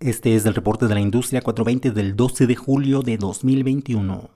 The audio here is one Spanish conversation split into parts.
Este es el reporte de la industria 420 del 12 de julio de 2021.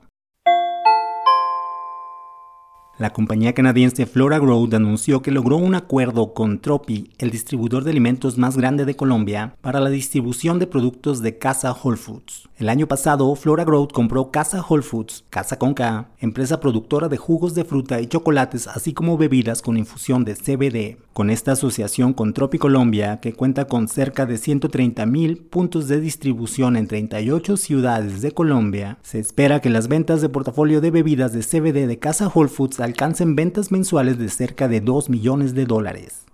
La compañía canadiense Flora Growth anunció que logró un acuerdo con Tropi, el distribuidor de alimentos más grande de Colombia, para la distribución de productos de Casa Whole Foods. El año pasado, Flora Growth compró Casa Whole Foods, Casa Conca, empresa productora de jugos de fruta y chocolates, así como bebidas con infusión de CBD. Con esta asociación con Tropi Colombia, que cuenta con cerca de 130 mil puntos de distribución en 38 ciudades de Colombia, se espera que las ventas de portafolio de bebidas de CBD de Casa Whole Foods alcancen ventas mensuales de cerca de 2 millones de dólares.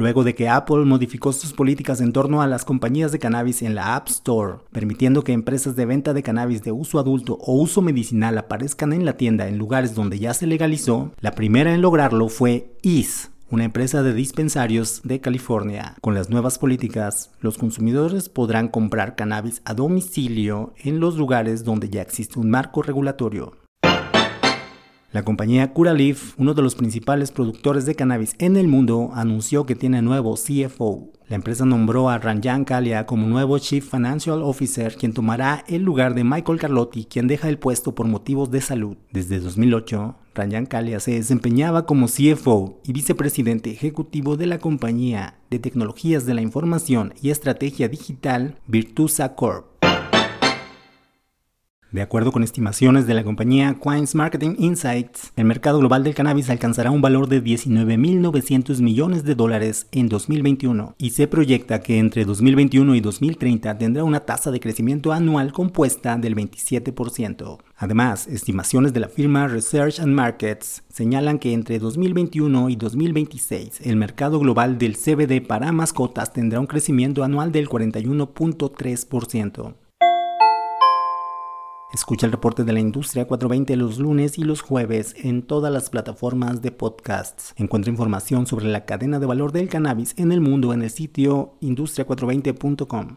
Luego de que Apple modificó sus políticas en torno a las compañías de cannabis en la App Store, permitiendo que empresas de venta de cannabis de uso adulto o uso medicinal aparezcan en la tienda en lugares donde ya se legalizó, la primera en lograrlo fue Ease, una empresa de dispensarios de California. Con las nuevas políticas, los consumidores podrán comprar cannabis a domicilio en los lugares donde ya existe un marco regulatorio. La compañía Curaleaf, uno de los principales productores de cannabis en el mundo, anunció que tiene nuevo CFO. La empresa nombró a Ranjan Kalia como nuevo Chief Financial Officer, quien tomará el lugar de Michael Carlotti, quien deja el puesto por motivos de salud. Desde 2008, Ranjan Kalia se desempeñaba como CFO y vicepresidente ejecutivo de la compañía de tecnologías de la información y estrategia digital Virtusa Corp. De acuerdo con estimaciones de la compañía Quines Marketing Insights, el mercado global del cannabis alcanzará un valor de 19.900 millones de dólares en 2021 y se proyecta que entre 2021 y 2030 tendrá una tasa de crecimiento anual compuesta del 27%. Además, estimaciones de la firma Research and Markets señalan que entre 2021 y 2026 el mercado global del CBD para mascotas tendrá un crecimiento anual del 41.3%. Escucha el reporte de la industria 420 los lunes y los jueves en todas las plataformas de podcasts. Encuentra información sobre la cadena de valor del cannabis en el mundo en el sitio industria420.com.